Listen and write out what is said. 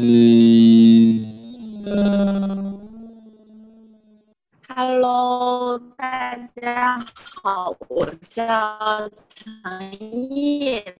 Yeah. Hello，大家好，我叫长叶。